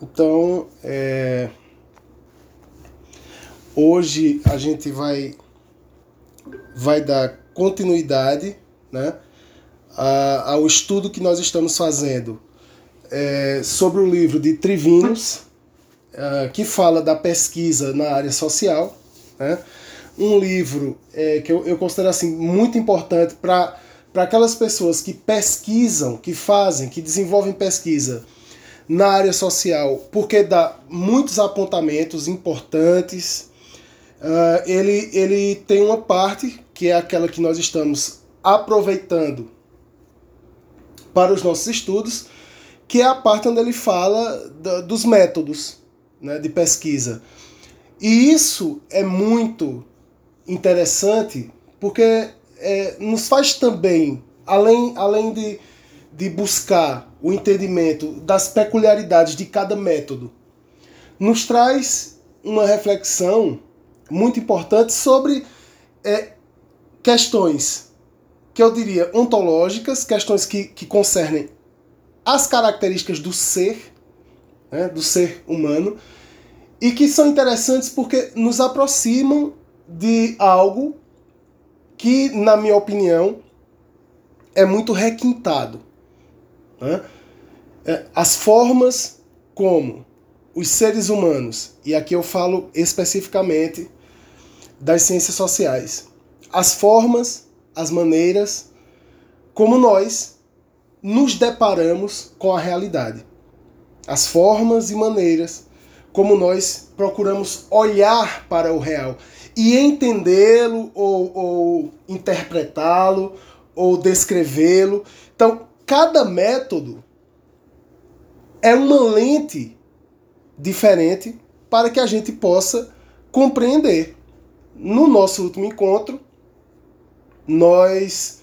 Então, é... hoje a gente vai, vai dar continuidade né, ao estudo que nós estamos fazendo é, sobre o livro de Trivinos, é, que fala da pesquisa na área social. Né? Um livro é, que eu, eu considero assim, muito importante para aquelas pessoas que pesquisam, que fazem, que desenvolvem pesquisa na área social, porque dá muitos apontamentos importantes. Uh, ele, ele tem uma parte que é aquela que nós estamos aproveitando para os nossos estudos, que é a parte onde ele fala da, dos métodos né, de pesquisa. E isso é muito interessante porque é, nos faz também, além, além de, de buscar o entendimento das peculiaridades de cada método, nos traz uma reflexão muito importante sobre é, questões que eu diria ontológicas, questões que, que concernem as características do ser, né, do ser humano, e que são interessantes porque nos aproximam de algo que, na minha opinião, é muito requintado. Né? As formas como os seres humanos, e aqui eu falo especificamente das ciências sociais, as formas, as maneiras como nós nos deparamos com a realidade. As formas e maneiras como nós procuramos olhar para o real e entendê-lo ou, ou interpretá-lo ou descrevê-lo. Então, cada método é uma lente diferente para que a gente possa compreender. No nosso último encontro, nós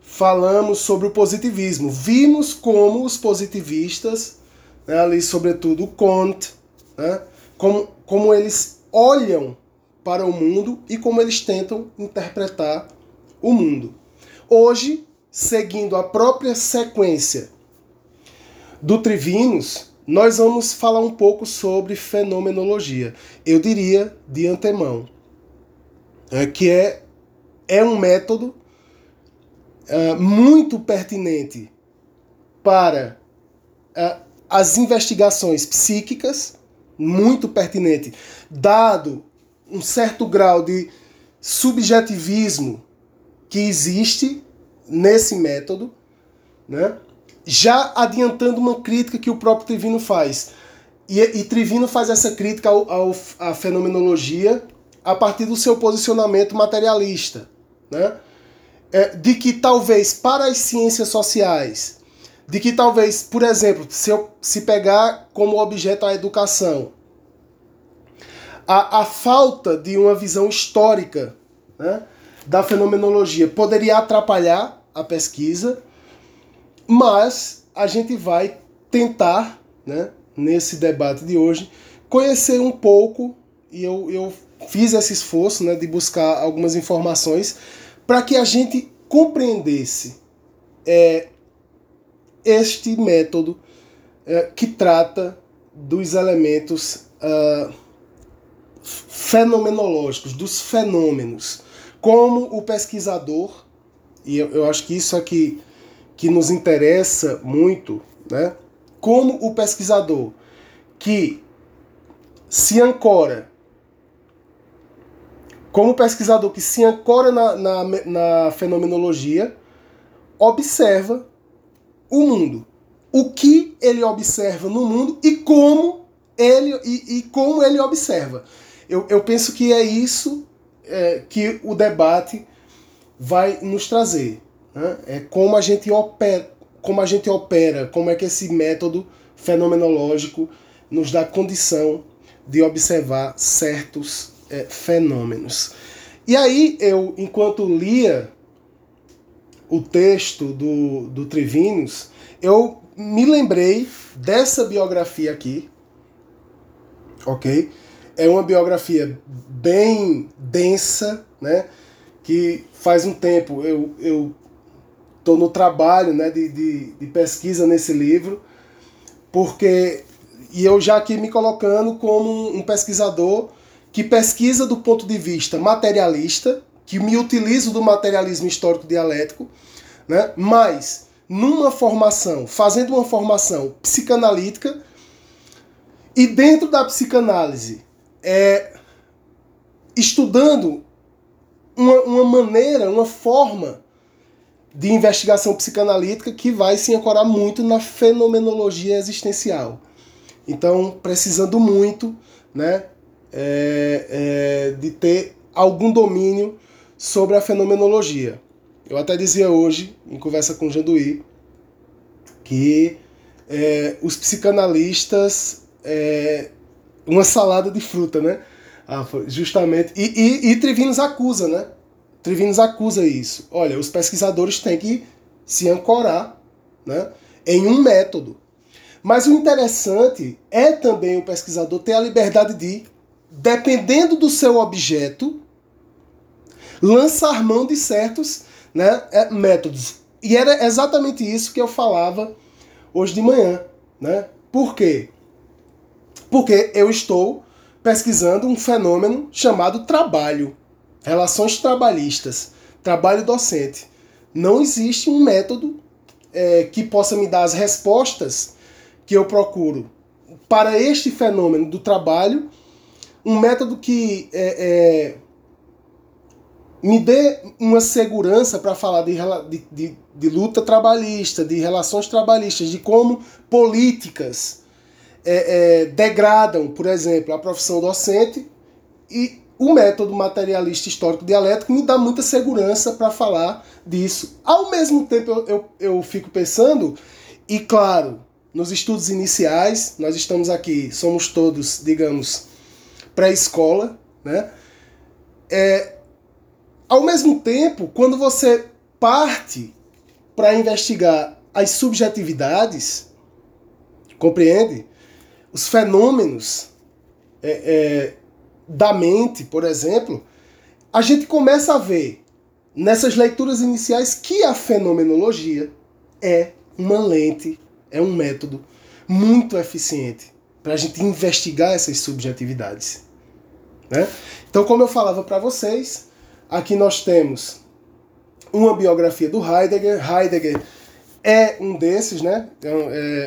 falamos sobre o positivismo. Vimos como os positivistas, né, ali sobretudo o Kant, né, como, como eles olham para o mundo e como eles tentam interpretar o mundo. Hoje seguindo a própria sequência do Trivinos, nós vamos falar um pouco sobre fenomenologia. Eu diria de antemão é, que é, é um método é, muito pertinente para é, as investigações psíquicas, muito pertinente, dado um certo grau de subjetivismo que existe nesse método, né? já adiantando uma crítica que o próprio Trivino faz. E, e Trivino faz essa crítica ao, ao, à fenomenologia a partir do seu posicionamento materialista, né? É, de que talvez para as ciências sociais, de que talvez, por exemplo, se eu se pegar como objeto a educação, a, a falta de uma visão histórica né, da fenomenologia poderia atrapalhar a pesquisa, mas a gente vai tentar, né, nesse debate de hoje, conhecer um pouco, e eu, eu fiz esse esforço né, de buscar algumas informações para que a gente compreendesse é, este método é, que trata dos elementos uh, fenomenológicos, dos fenômenos, como o pesquisador e eu, eu acho que isso aqui que nos interessa muito, né? Como o pesquisador que se ancora, como pesquisador que se ancora na, na, na fenomenologia, observa o mundo. O que ele observa no mundo e como ele, e, e como ele observa. Eu, eu penso que é isso é, que o debate vai nos trazer. Né? É como a gente opera, como a gente opera, como é que esse método fenomenológico nos dá condição de observar certos é, fenômenos. E aí eu, enquanto lia o texto do, do Trivinos, eu me lembrei dessa biografia aqui, ok? É uma biografia bem densa, né? Que faz um tempo eu eu estou no trabalho né, de, de, de, pesquisa nesse livro, porque e eu já aqui me colocando como um pesquisador que pesquisa do ponto de vista materialista, que me utilizo do materialismo histórico dialético, né? mas numa formação, fazendo uma formação psicanalítica, e dentro da psicanálise, é, estudando uma, uma maneira, uma forma de investigação psicanalítica que vai se ancorar muito na fenomenologia existencial. Então, precisando muito né, é, é, de ter algum domínio sobre a fenomenologia. Eu até dizia hoje, em conversa com o Janduí, que é, os psicanalistas é uma salada de fruta, né? Ah, justamente. E, e, e Trivinos acusa, né? Trivinos acusa isso. Olha, os pesquisadores têm que se ancorar né, em um método. Mas o interessante é também o pesquisador ter a liberdade de, dependendo do seu objeto, lançar mão de certos né, é, métodos. E era exatamente isso que eu falava hoje de manhã. Né? Por quê? Porque eu estou pesquisando um fenômeno chamado trabalho, relações trabalhistas, trabalho docente. Não existe um método é, que possa me dar as respostas que eu procuro para este fenômeno do trabalho, um método que é, é, me dê uma segurança para falar de, de, de, luta trabalhista, de relações trabalhistas, de como políticas é, é, degradam, por exemplo, a profissão docente e o método materialista histórico dialético me dá muita segurança para falar disso. Ao mesmo tempo, eu, eu, eu fico pensando, e claro, nos estudos iniciais, nós estamos aqui, somos todos, digamos, pré-escola, né? É, ao mesmo tempo, quando você parte para investigar as subjetividades, compreende? Os fenômenos é, é, da mente, por exemplo, a gente começa a ver nessas leituras iniciais que a fenomenologia é uma lente, é um método muito eficiente para a gente investigar essas subjetividades. Né? Então, como eu falava para vocês, Aqui nós temos uma biografia do Heidegger. Heidegger é um desses, né? É,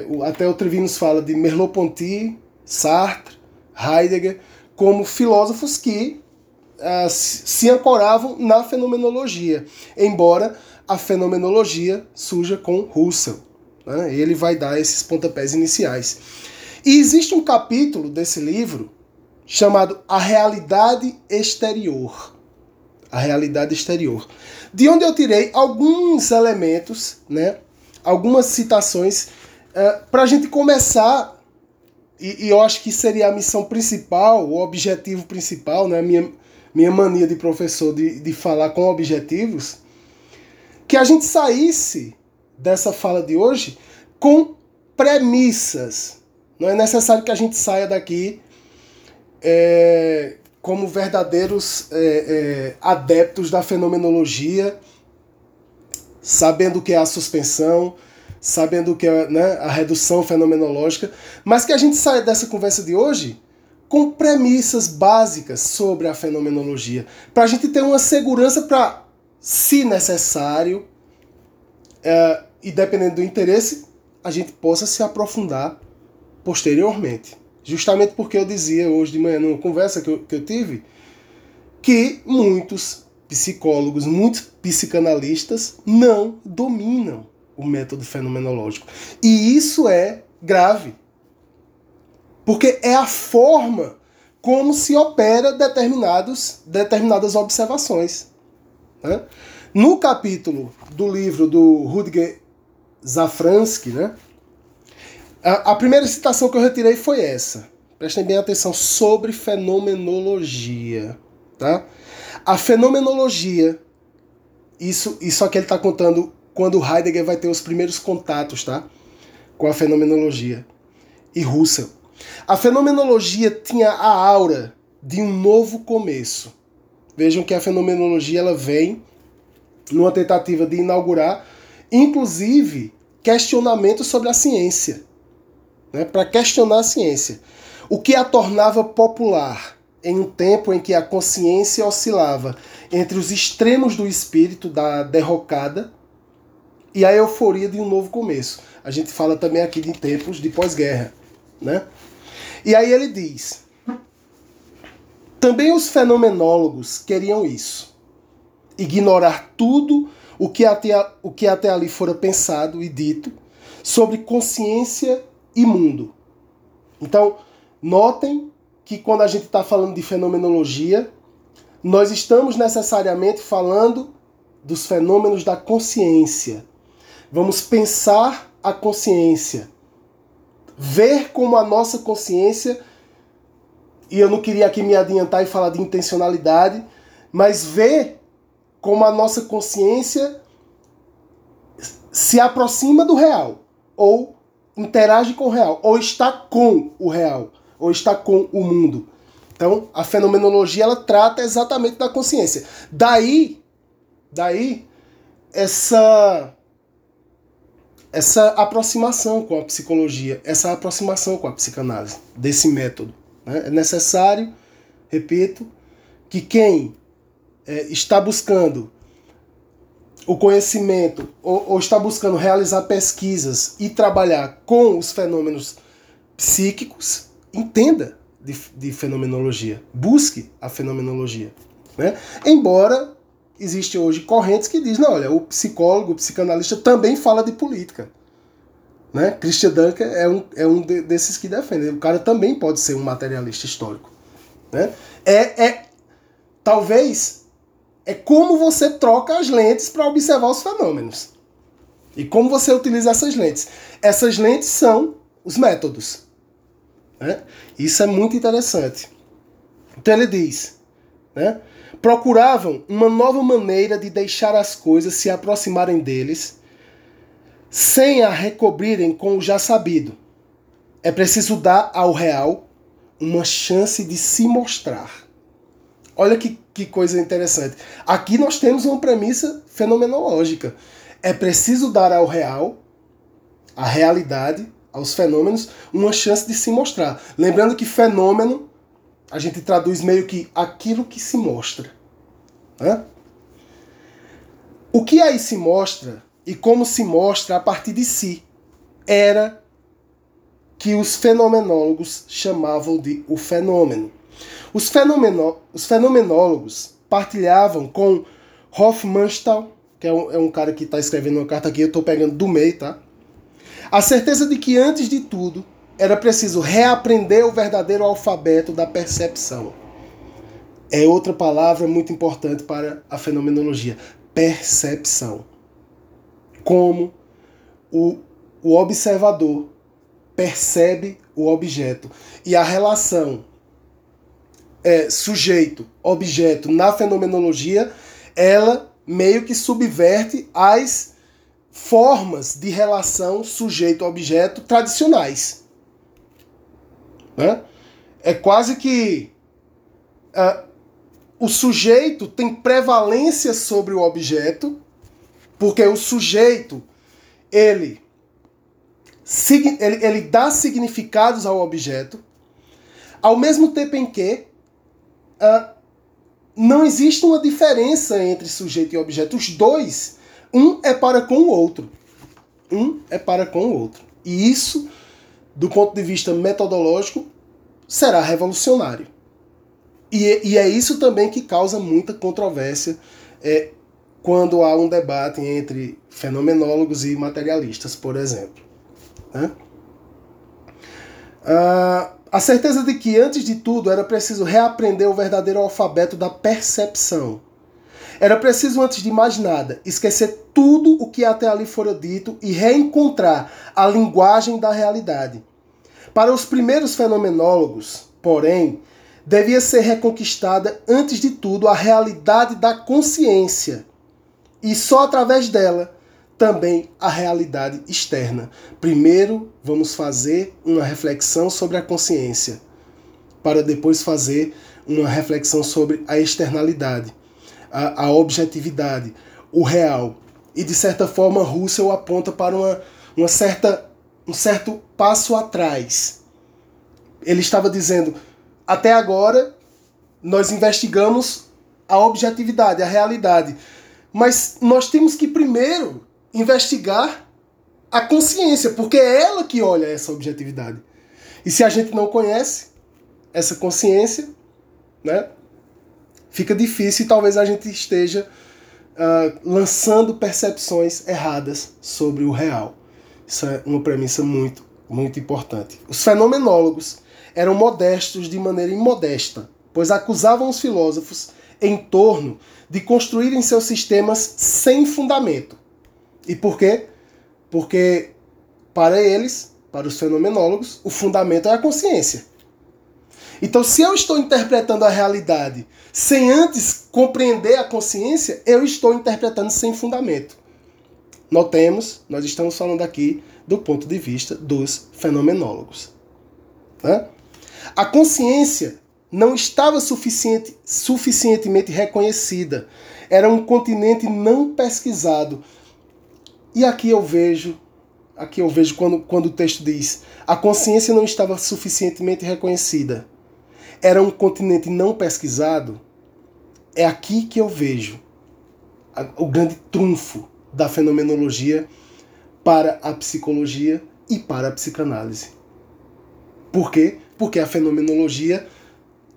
é, até o Trevinos fala de Merleau-Ponty, Sartre, Heidegger, como filósofos que uh, se ancoravam na fenomenologia, embora a fenomenologia surja com Russell. Né? Ele vai dar esses pontapés iniciais. E existe um capítulo desse livro chamado A Realidade Exterior a realidade exterior. De onde eu tirei alguns elementos, né, algumas citações, uh, para a gente começar, e, e, eu acho que seria a missão principal, o objetivo principal, né, minha, minha mania de professor de, de falar com objetivos, que a gente saísse dessa fala de hoje com premissas. Não é necessário que a gente saia daqui é, como verdadeiros é, é, adeptos da fenomenologia, sabendo o que é a suspensão, sabendo o que é né, a redução fenomenológica, mas que a gente saia dessa conversa de hoje com premissas básicas sobre a fenomenologia, para a gente ter uma segurança para, se necessário, é, e dependendo do interesse, a gente possa se aprofundar posteriormente. Justamente porque eu dizia hoje de manhã, numa conversa que eu, que eu tive, que muitos psicólogos, muitos psicanalistas não dominam o método fenomenológico. E isso é grave. Porque é a forma como se opera determinados, determinadas observações. Né? No capítulo do livro do Rudger Zafransky, né, a, a primeira citação que eu retirei foi essa. Prestem bem atenção sobre fenomenologia, tá? A fenomenologia, isso, isso aqui ele está contando quando Heidegger vai ter os primeiros contatos, tá? Com a fenomenologia. E Russell. A fenomenologia tinha a aura de um novo começo. Vejam que a fenomenologia ela vem numa tentativa de inaugurar, inclusive, questionamentos sobre a ciência. né, para questionar a ciência, o que a tornava popular em um tempo em que a consciência oscilava entre os extremos do espírito da derrocada e a euforia de um novo começo. A gente fala também aqui de tempos de pós-guerra, né? E aí ele diz: também os fenomenólogos queriam isso, ignorar tudo o que até, o que até ali fora pensado e dito sobre consciência e mundo. Então, notem que quando a gente está falando de fenomenologia, nós estamos necessariamente falando dos fenômenos da consciência. Vamos pensar a consciência, ver como a nossa consciência, e eu não queria aqui me adiantar e falar de intencionalidade, mas ver como a nossa consciência se aproxima do real, ou interage com o real, ou está com o real, ou está com o mundo. Então, a fenomenologia ela trata exatamente da consciência. Daí, daí essa essa aproximação com a psicologia, essa aproximação com a psicanálise, desse método. Né? É necessário, repito, que quem é, está buscando o conhecimento ou, ou está buscando realizar pesquisas e trabalhar com os fenômenos psíquicos, entenda de, de fenomenologia, busque a fenomenologia. Né? Embora existe hoje correntes que dizem, não, olha, o psicólogo, o psicanalista também fala de política. Né? Christian Dunker é um, é um de, desses que defende. O cara também pode ser um materialista histórico. Né? É, é talvez é como você troca as lentes para observar os fenômenos. E como você utiliza essas lentes. Essas lentes são os métodos. Né? Isso é muito interessante. Então ele diz, né? procuravam uma nova maneira de deixar as coisas se aproximarem deles, sem a recobrirem com o já sabido. É preciso dar ao real uma chance de se mostrar. Olha que, que coisa interessante. Aqui nós temos uma premissa fenomenológica. É preciso dar ao real, à realidade, aos fenômenos, uma chance de se mostrar. Lembrando que fenômeno a gente traduz meio que aquilo que se mostra. Né? O que aí se mostra e como se mostra a partir de si era que os fenomenólogos chamavam de o fenômeno. Os, fenomeno, os fenomenólogos partilhavam com Hofmannsthal, que é um, é um cara que está escrevendo uma carta aqui, eu estou pegando do meio, tá? A certeza de que, antes de tudo, era preciso reaprender o verdadeiro alfabeto da percepção. É outra palavra muito importante para a fenomenologia: percepção. Como o, o observador percebe o objeto. E a relação é, sujeito-objeto na fenomenologia, ela meio que subverte as formas de relação sujeito-objeto tradicionais. Né? É quase que uh, o sujeito tem prevalência sobre o objeto, porque o sujeito ele, ele, ele dá significados ao objeto, ao mesmo tempo em que uh, não existe uma diferença entre sujeito e objeto. Os dois, um é para com o outro. Um é para com o outro. E isso do ponto de vista metodológico, será revolucionário. E, e é isso também que causa muita controvérsia é, quando há um debate entre fenomenólogos e materialistas, por exemplo. Né? Ah, a certeza de que, antes de tudo, era preciso reaprender o verdadeiro alfabeto da percepção. Era preciso, antes de mais nada, esquecer tudo o que até ali fora dito e reencontrar a linguagem da realidade. Para os primeiros fenomenólogos, porém, devia ser reconquistada, antes de tudo, a realidade da consciência. E só através dela também a realidade externa. Primeiro, vamos fazer uma reflexão sobre a consciência, para depois fazer uma reflexão sobre a externalidade, a, a objetividade, o real. E de certa forma, Russell aponta para uma, uma certa, um certo passo atrás. Ele estava dizendo: até agora nós investigamos a objetividade, a realidade. Mas nós temos que primeiro investigar a consciência, porque é ela que olha essa objetividade. E se a gente não conhece essa consciência, né, fica difícil e talvez a gente esteja uh, lançando percepções erradas sobre o real. Isso é uma premissa muito, muito importante. Os fenomenólogos eram modestos de maneira imodesta, pois acusavam os filósofos em torno de construírem seus sistemas sem fundamento. E por quê? Porque para eles, para os fenomenólogos, o fundamento é a consciência. Então, se eu estou interpretando a realidade sem antes compreender a consciência, eu estou interpretando sem fundamento. Notemos, nós estamos falando aqui do ponto de vista dos fenomenólogos. Né? A consciência não estava suficiente, suficientemente reconhecida. Era um continente não pesquisado. E aqui eu vejo, aqui eu vejo quando, quando o texto diz, a consciência não estava suficientemente reconhecida era um continente não pesquisado, é aqui que eu vejo o grande trunfo da fenomenologia para a psicologia e para a psicanálise. Por quê? Porque a fenomenologia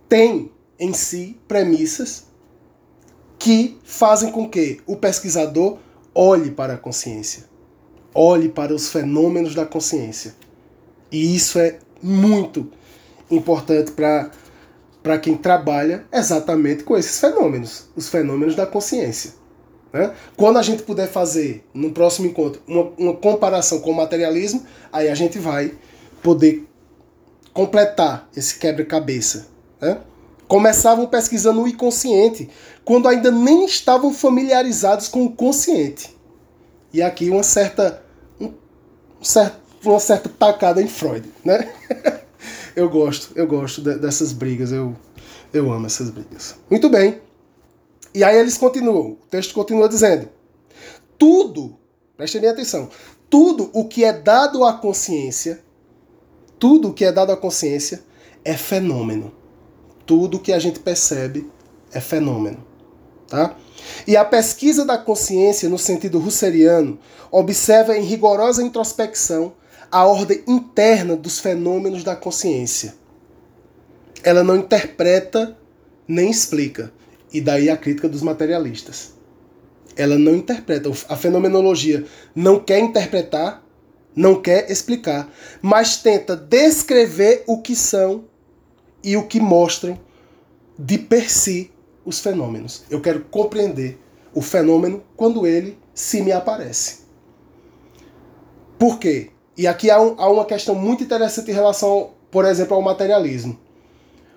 tem em si premissas que fazem com que o pesquisador olhe para a consciência, olhe para os fenômenos da consciência. E isso é muito importante para para quem trabalha exatamente com esses fenômenos, os fenômenos da consciência. Né? Quando a gente puder fazer, no próximo encontro, uma, uma comparação com o materialismo, aí a gente vai poder completar esse quebra-cabeça. Né? Começavam pesquisando o inconsciente, quando ainda nem estavam familiarizados com o consciente. E aqui uma certa, um, certo, uma certa tacada em Freud. Né? eu gosto, eu gosto de, dessas brigas, eu, eu amo essas brigas. Muito bem. E aí eles continuam, o texto continua dizendo: tudo, prestem bem atenção, tudo o que é dado à consciência, tudo o que é dado à consciência é fenômeno. Tudo o que a gente percebe é fenômeno. Tá? E a pesquisa da consciência, no sentido russeriano, observa em rigorosa introspecção a ordem interna dos fenômenos da consciência. Ela não interpreta nem explica. E daí a crítica dos materialistas. Ela não interpreta. A fenomenologia não quer interpretar, não quer explicar, mas tenta descrever o que são e o que mostram de per si os fenômenos. Eu quero compreender o fenômeno quando ele se me aparece. Por quê? E aqui há, um, há uma questão muito interessante em relação, por exemplo, ao materialismo.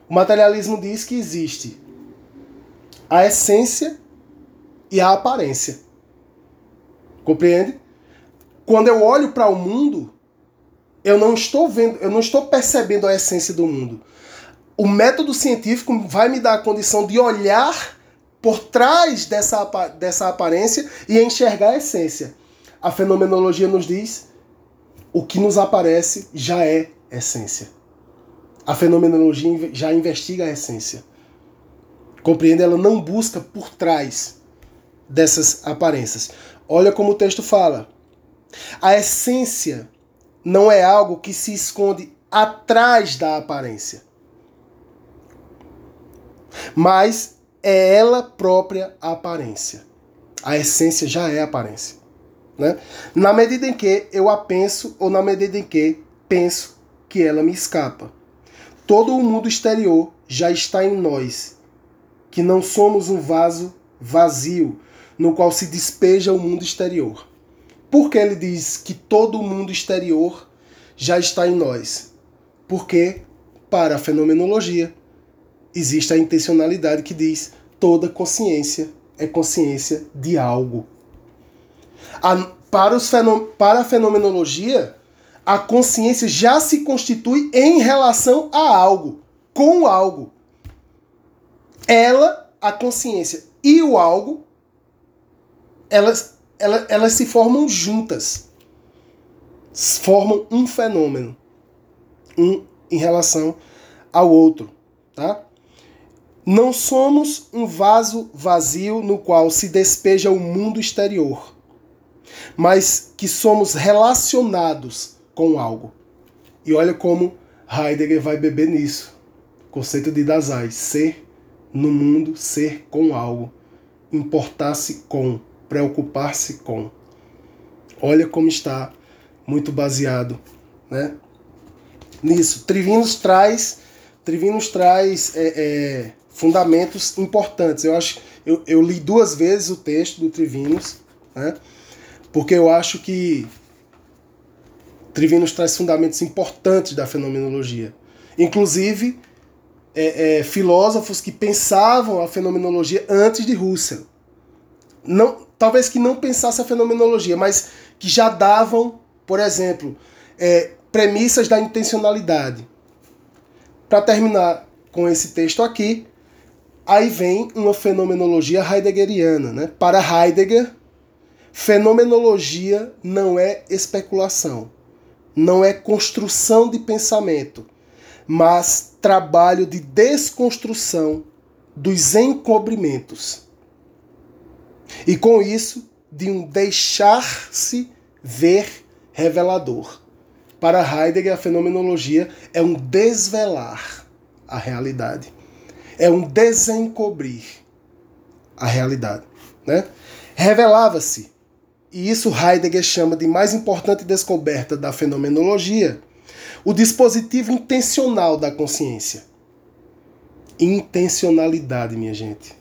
O materialismo diz que existe a essência e a aparência. Compreende? Quando eu olho para o mundo, eu não estou vendo, eu não estou percebendo a essência do mundo. O método científico vai me dar a condição de olhar por trás dessa, dessa aparência e enxergar a essência. A fenomenologia nos diz o que nos aparece já é essência. A fenomenologia já investiga a essência. Compreende? Ela não busca por trás dessas aparências. Olha como o texto fala. A essência não é algo que se esconde atrás da aparência, mas é ela própria a aparência. A essência já é aparência. Né? Na medida em que eu a penso ou na medida em que penso que ela me escapa. Todo o mundo exterior já está em nós, que não somos um vaso vazio no qual se despeja o mundo exterior. Por que ele diz que todo o mundo exterior já está em nós? Porque, para a fenomenologia, existe a intencionalidade que diz toda consciência é consciência de algo. A, para, os para a fenomenologia, a consciência já se constitui em relação a algo, com algo. Ela, a consciência e o algo, elas, elas, elas se formam juntas. formam um fenômeno, um em relação ao outro, tá? Não somos um vaso vazio no qual se despeja o mundo exterior, mas que somos relacionados com algo. E olha como Heidegger vai beber nisso. Conceito de Dasein, ser no mundo, ser com algo, importar-se com, preocupar-se com. Olha como está muito baseado, né? Nisso, Trivinos traz, Trivinos traz é, é, fundamentos importantes. Eu acho, eu, eu li duas vezes o texto do Trivinos, né? Porque eu acho que Trivinos traz fundamentos importantes da fenomenologia. Inclusive, é, é, filósofos que pensavam a fenomenologia antes de Russell. Não, talvez que não pensasse a fenomenologia, mas que já davam, por exemplo, é, premissas da intencionalidade. Para terminar com esse texto aqui, Aí vem uma fenomenologia heideggeriana. Né? Para Heidegger, fenomenologia não é especulação, não é construção de pensamento, mas trabalho de desconstrução dos encobrimentos. E com isso, de um deixar-se ver revelador. Para Heidegger, a fenomenologia é um desvelar a realidade é um desencobrir a realidade. Né? Revelava-se, e isso Heidegger chama de mais importante descoberta da fenomenologia, o dispositivo intencional da consciência. Intencionalidade, minha gente.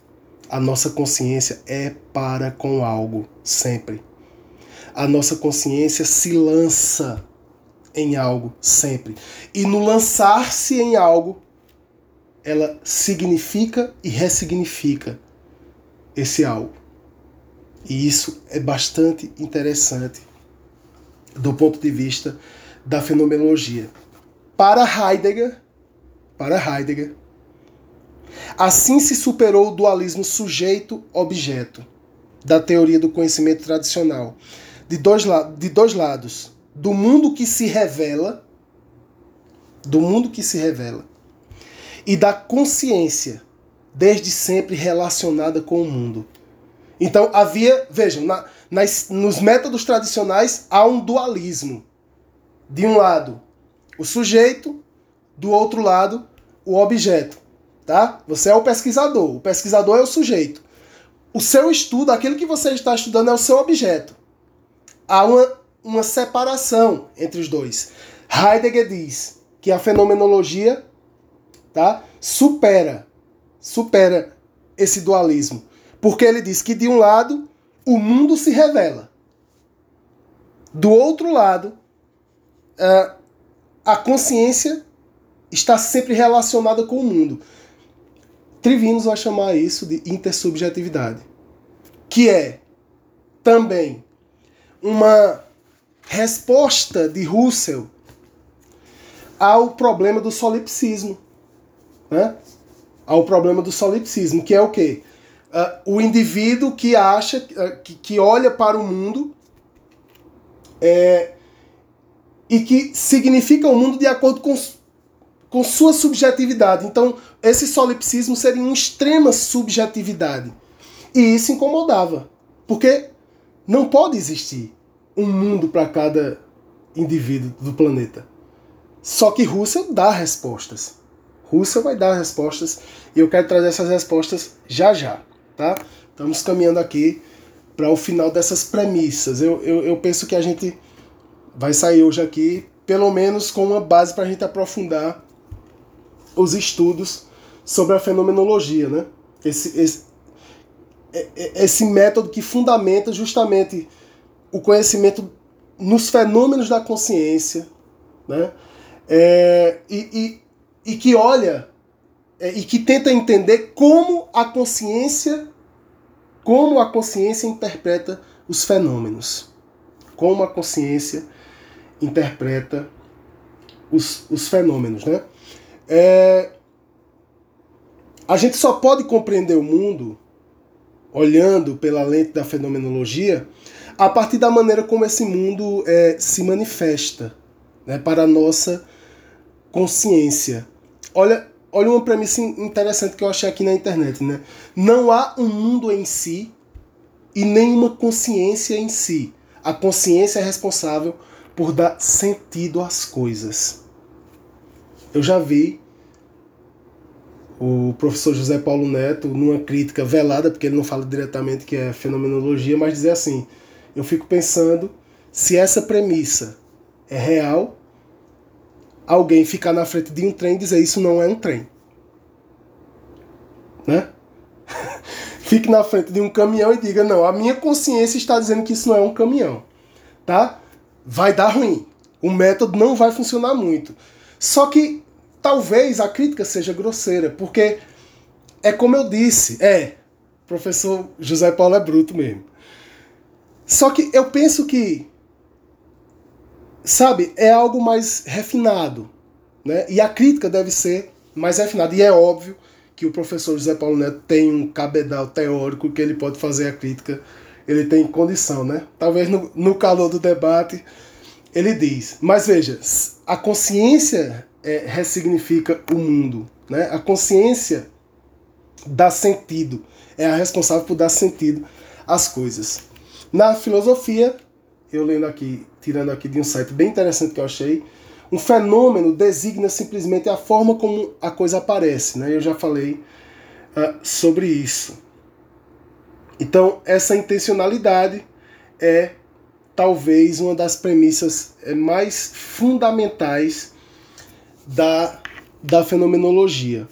A nossa consciência é para com algo, sempre. A nossa consciência se lança em algo, sempre. E no lançar-se em algo, ela significa e ressignifica esse algo. E isso é bastante interessante do ponto de vista da fenomenologia. Para Heidegger, para Heidegger, assim se superou o dualismo sujeito-objeto da teoria do conhecimento tradicional, de dois, de dois lados, do mundo que se revela, do mundo que se revela e da consciência, desde sempre relacionada com o mundo. Então havia, vejam, na, nas, nos métodos tradicionais há um dualismo. De um lado, o sujeito, do outro lado, o objeto. Tá? Você é o pesquisador, o pesquisador é o sujeito. O seu estudo, aquilo que você está estudando é o seu objeto. Há uma, uma separação entre os dois. Heidegger diz que a fenomenologia tá? Supera, supera esse dualismo, porque ele diz que de um lado o mundo se revela, do outro lado a consciência está sempre relacionada com o mundo. Trivinos vai chamar isso de intersubjetividade, que é também uma resposta de Russell ao problema do solipsismo né, ao problema do solipsismo, que é o quê? Uh, o indivíduo que acha, uh, que, que olha para o mundo é, e que significa o mundo de acordo com, com sua subjetividade. Então, esse solipsismo seria uma extrema subjetividade. E isso incomodava, porque não pode existir um mundo para cada indivíduo do planeta. Só que Russell dá respostas. Rússia vai dar respostas e eu quero trazer essas respostas já já, tá? Estamos caminhando aqui para o final dessas premissas. Eu, eu, eu penso que a gente vai sair hoje aqui, pelo menos com uma base para a gente aprofundar os estudos sobre a fenomenologia, né? Esse, esse, é, é, esse método que fundamenta justamente o conhecimento nos fenômenos da consciência, né? É, e, e que olha e que tenta entender como a consciência como a consciência interpreta os fenômenos, como a consciência interpreta os, os fenômenos, né? É, a gente só pode compreender o mundo olhando pela lente da fenomenologia, a partir da maneira como esse mundo é, se manifesta né, para a nossa consciência. Olha, olha uma premissa interessante que eu achei aqui na internet. Né? Não há um mundo em si e nenhuma consciência em si. A consciência é responsável por dar sentido às coisas. Eu já vi o professor José Paulo Neto, numa crítica velada, porque ele não fala diretamente que é fenomenologia, mas dizer assim: eu fico pensando se essa premissa é real, alguém ficar na frente de um trem e dizer isso não é um trem. Né? Fique na frente de um caminhão e diga: não, a minha consciência está dizendo que isso não é um caminhão. Tá? Vai dar ruim. O método não vai funcionar muito. Só que talvez a crítica seja grosseira, porque é como eu disse, é, professor José Paulo é bruto mesmo. Só que eu penso que, sabe, é algo mais refinado, né? E a crítica deve ser mais refinada. E é óbvio que o professor José Paulo Neto tem um cabedal teórico que ele pode fazer a crítica, ele tem condição, né? Talvez no, no calor do debate ele diz. Mas veja, a consciência é, ressignifica o mundo. Né? A consciência dá sentido, é a responsável por dar sentido às coisas. Na filosofia, eu lendo aqui, tirando aqui de um site bem interessante que eu achei, um fenômeno designa simplesmente a forma como a coisa aparece. Né? Eu já falei uh, sobre isso. Então, essa intencionalidade é talvez uma das premissas eh, mais fundamentais da, da fenomenologia.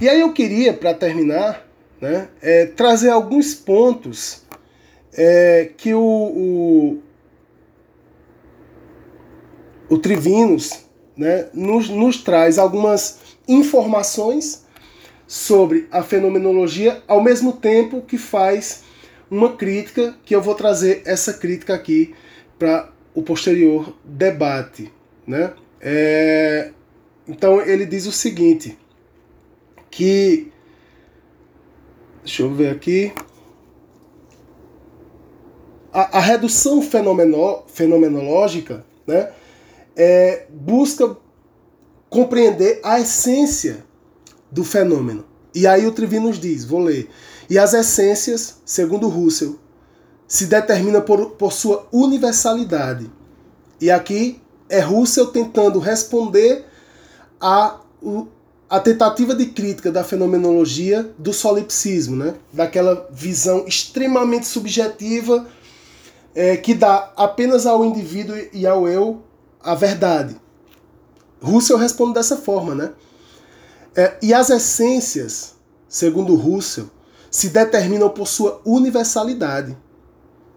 E aí eu queria, para terminar, né, é, trazer alguns pontos é, que o, o, o Trivinos né, nos, nos traz algumas informações sobre a fenomenologia, ao mesmo tempo que faz uma crítica, que eu vou trazer essa crítica aqui para o posterior debate. Né? É, então ele diz o seguinte, que deixa eu ver aqui a, a redução fenomeno, fenomenológica né, é, busca compreender a essência do fenômeno. E aí o Trivi nos diz, vou ler, e as essências, segundo Russell, se determinam por, por sua universalidade. E aqui é Russell tentando responder a, a tentativa de crítica da fenomenologia do solipsismo, né? daquela visão extremamente subjetiva é, que dá apenas ao indivíduo e ao eu a verdade. Russell responde dessa forma, né? É, e as essências, segundo Russell, se determinam por sua universalidade.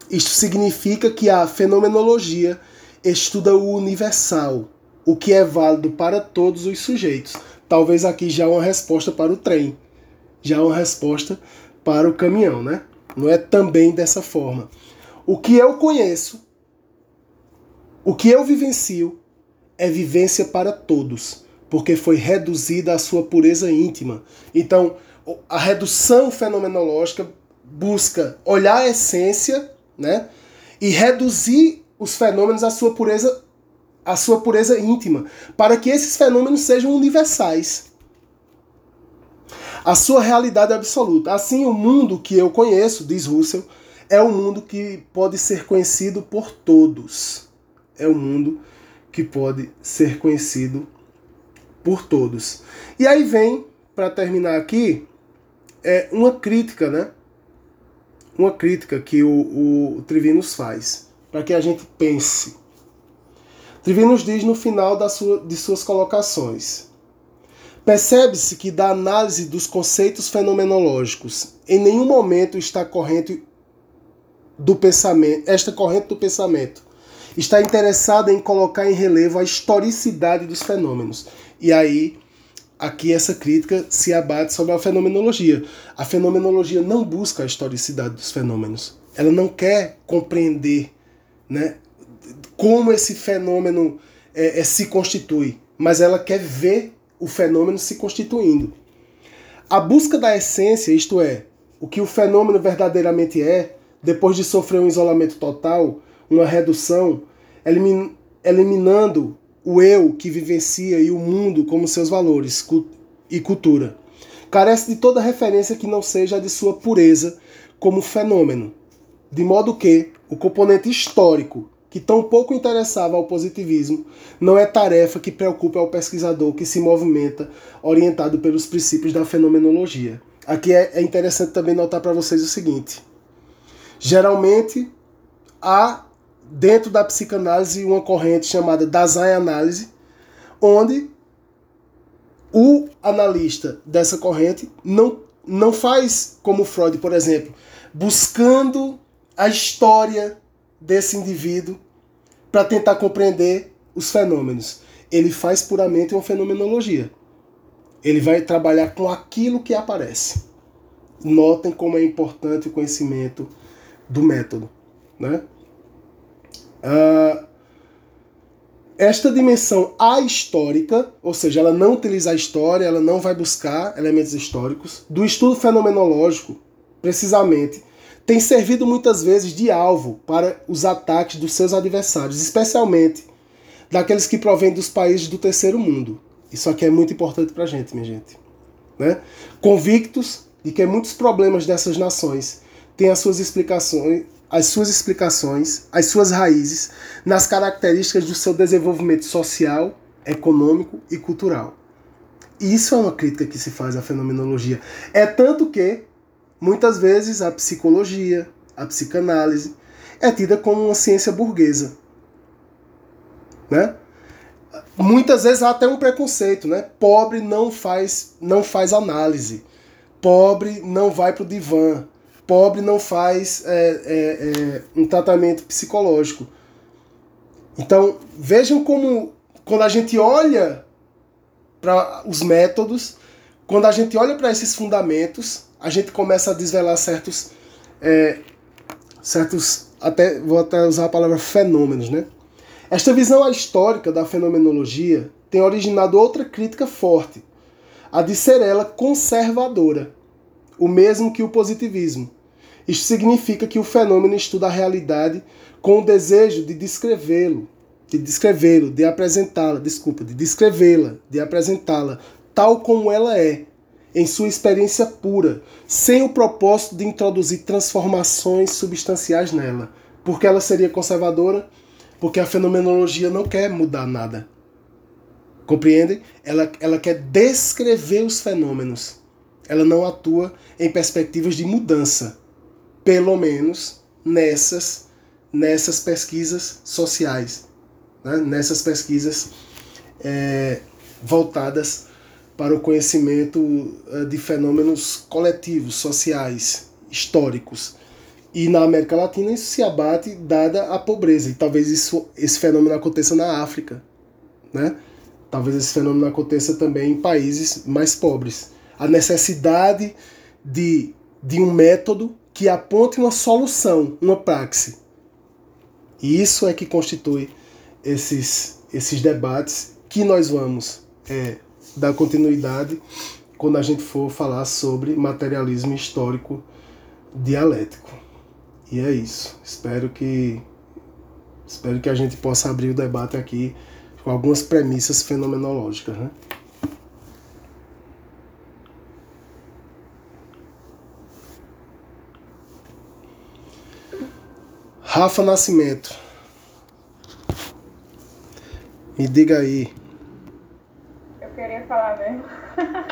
Isto significa que a fenomenologia estuda o universal, o que é válido para todos os sujeitos. Talvez aqui já uma resposta para o trem, já uma resposta para o caminhão, né? Não é também dessa forma. O que eu conheço, o que eu vivencio, é vivência para todos, porque foi reduzida à sua pureza íntima. Então, a redução fenomenológica busca olhar a essência, né? E reduzir os fenômenos à sua pureza a sua pureza íntima, para que esses fenômenos sejam universais. A sua realidade absoluta. Assim, o mundo que eu conheço, diz Russell, é um mundo que pode ser conhecido por todos. É um mundo que pode ser conhecido por todos. E aí vem, para terminar aqui, é uma crítica, né? Uma crítica que o, o, o faz, para que a gente pense Trivi nos diz no final da sua, de suas colocações. Percebe-se que da análise dos conceitos fenomenológicos, em nenhum momento está corrente do pensamento, esta corrente do pensamento está interessada em colocar em relevo a historicidade dos fenômenos. E aí, aqui essa crítica se abate sobre a fenomenologia. A fenomenologia não busca a historicidade dos fenômenos. Ela não quer compreender né, como esse fenômeno é, é, se constitui, mas ela quer ver o fenômeno se constituindo. A busca da essência, isto é, o que o fenômeno verdadeiramente é, depois de sofrer um isolamento total, uma redução, eliminando o eu que vivencia e o mundo como seus valores e cultura. Carece de toda referência que não seja de sua pureza como fenômeno, de modo que o componente histórico, que tão pouco interessava ao positivismo, não é tarefa que preocupe ao pesquisador que se movimenta orientado pelos princípios da fenomenologia. Aqui é, é interessante também notar para vocês o seguinte: geralmente há dentro da psicanálise uma corrente chamada Dasein-análise, onde o analista dessa corrente não, não faz como Freud, por exemplo, buscando a história desse indivíduo para tentar compreender os fenômenos. Ele faz puramente uma fenomenologia. Ele vai trabalhar com aquilo que aparece. Notem como é importante o conhecimento do método. Né? Uh, esta dimensão ahistórica, ou seja, ela não utiliza a história, ela não vai buscar elementos históricos, do estudo fenomenológico, precisamente, tem servido muitas vezes de alvo para os ataques dos seus adversários, especialmente daqueles que provêm dos países do terceiro mundo. Isso aqui é muito importante para a gente, minha gente. Né? Convictos de que muitos problemas dessas nações têm as suas explicações, as suas explicações, as suas raízes nas características do seu desenvolvimento social, econômico e cultural. E isso é uma crítica que se faz à fenomenologia. É tanto que muitas vezes a psicologia, a psicanálise é tida como uma ciência burguesa, né? Muitas vezes há até um preconceito, né? Pobre não faz não faz análise, pobre não vai para o divã, pobre não faz é, é, é, um tratamento psicológico. Então, vejam como, quando a gente olha para os métodos, quando a gente olha para esses fundamentos, a gente começa a desvelar certos, é, certos até vou até usar a palavra fenômenos, né? Esta visão histórica da fenomenologia tem originado outra crítica forte, a de ser ela conservadora o mesmo que o positivismo. Isto significa que o fenômeno estuda a realidade com o desejo de descrevê-lo, de descrevê-lo, de apresentá-la, desculpa, de descrevê-la, de apresentá-la tal como ela é, em sua experiência pura, sem o propósito de introduzir transformações substanciais nela. Porque ela seria conservadora? Porque a fenomenologia não quer mudar nada. Compreendem? Ela, ela quer descrever os fenômenos ela não atua em perspectivas de mudança, pelo menos nessas, nessas pesquisas sociais, né? nessas pesquisas é, voltadas para o conhecimento é, de fenômenos coletivos, sociais, históricos. E na América Latina isso se abate dada a pobreza. E talvez isso, esse fenômeno aconteça na África. Né? Talvez esse fenômeno aconteça também em países mais pobres a necessidade de, de um método que aponte uma solução, uma praxe. E isso é que constitui esses, esses debates que nós vamos é, dar continuidade quando a gente for falar sobre materialismo histórico dialético. E é isso. Espero que espero que a gente possa abrir o debate aqui com algumas premissas fenomenológicas, né? Rafa Nascimento. Me diga aí. Eu queria falar mesmo.